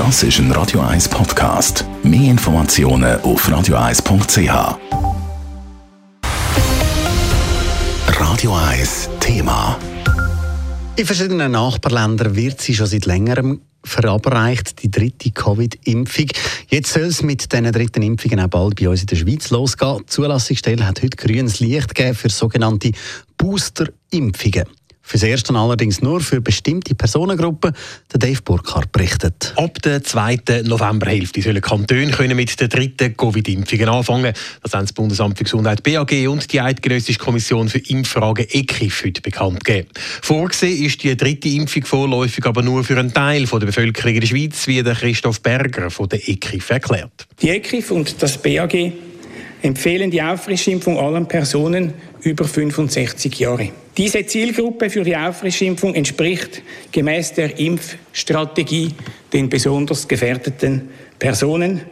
Das ist ein Radio 1 Podcast. Mehr Informationen auf radio1.ch. Radio 1 Thema. In verschiedenen Nachbarländern wird sie schon seit längerem verabreicht, die dritte Covid-Impfung. Jetzt soll es mit diesen dritten Impfungen auch bald bei uns in der Schweiz losgehen. Die Zulassungsstelle hat heute grünes Licht gegeben für sogenannte Booster-Impfungen. Fürs Erste allerdings nur für bestimmte Personengruppen. Der Dave Burkhardt berichtet. Ab der zweiten Novemberhälfte sollen Kantone können mit der dritten Covid-Impfung anfangen. Das haben das Bundesamt für Gesundheit BAG und die Eidgenössische Kommission für Impffragen ECRIF heute bekannt gegeben. Vorgesehen ist die dritte Impfung vorläufig aber nur für einen Teil der Bevölkerung in der Schweiz, wie der Christoph Berger von der ECRIF erklärt. Die ECRIF und das BAG empfehlen die Auffrischimpfung allen Personen über 65 Jahre. Diese Zielgruppe für die Auffrischimpfung entspricht gemäß der Impfstrategie den besonders gefährdeten Personen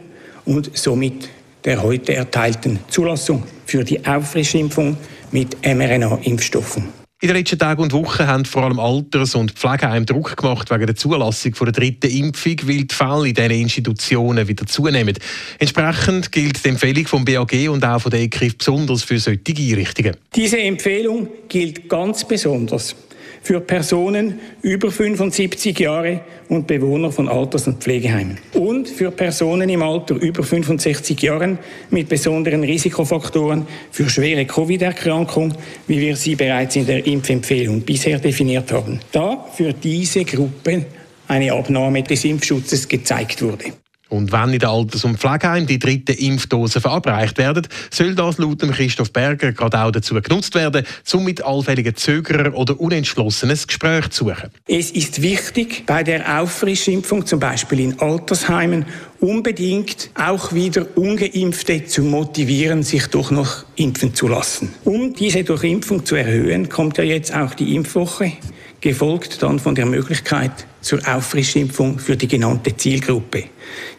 und somit der heute erteilten Zulassung für die Auffrischimpfung mit mRNA-Impfstoffen. In den letzten Tagen und Wochen haben vor allem Alters- und Pflegeheime Druck gemacht wegen der Zulassung der dritten Impfung, weil die Fälle in diesen Institutionen wieder zunehmen. Entsprechend gilt die Empfehlung vom BAG und auch von der ECRIF besonders für solche Einrichtungen. Diese Empfehlung gilt ganz besonders für Personen über 75 Jahre und Bewohner von Alters- und Pflegeheimen. Und für Personen im Alter über 65 Jahren mit besonderen Risikofaktoren für schwere Covid-Erkrankungen, wie wir sie bereits in der Impfempfehlung bisher definiert haben. Da für diese Gruppe eine Abnahme des Impfschutzes gezeigt wurde. Und wenn in den Alters- und Pflegeheimen die dritte Impfdose verabreicht werden, soll das laut Christoph Berger gerade auch dazu genutzt werden, um mit allfälligen Zögerern oder Unentschlossenen ein Gespräch zu suchen. Es ist wichtig, bei der Auffrischimpfung, zum Beispiel in Altersheimen, unbedingt auch wieder Ungeimpfte zu motivieren, sich doch noch impfen zu lassen. Um diese Durchimpfung zu erhöhen, kommt ja jetzt auch die Impfwoche gefolgt dann von der Möglichkeit zur Auffrischimpfung für die genannte Zielgruppe.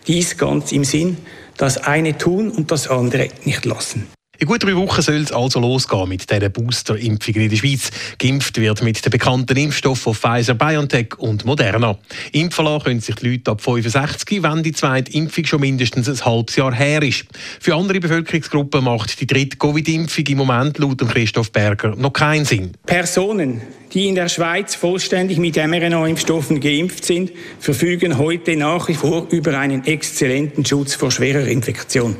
Dies ganz im Sinn, das eine tun und das andere nicht lassen. In gut drei Wochen soll es also losgehen mit diesen Booster-Impfungen in der Schweiz. Geimpft wird mit den bekannten Impfstoffen von Pfizer, BioNTech und Moderna. Impfen lassen können sich die Leute ab 65, wenn die zweite Impfung schon mindestens ein halbes Jahr her ist. Für andere Bevölkerungsgruppen macht die dritte Covid-Impfung im Moment laut Christoph Berger noch keinen Sinn. Personen, die in der Schweiz vollständig mit mRNA-Impfstoffen geimpft sind, verfügen heute nach wie vor über einen exzellenten Schutz vor schwerer Infektion.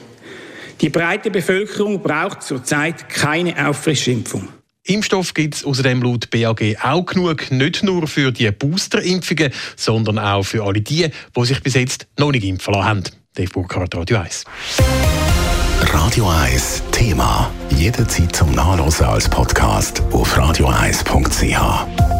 Die breite Bevölkerung braucht zurzeit keine Auffrischimpfung. Impfstoff gibt es außerdem laut BAG auch genug, nicht nur für die Booster-Impfungen, sondern auch für alle die, die sich bis jetzt noch nicht impfen lassen haben. Dave Burkhardt, Radio 1. Radio 1 Thema. Jederzeit zum Nachlesen als Podcast auf radio1.ch.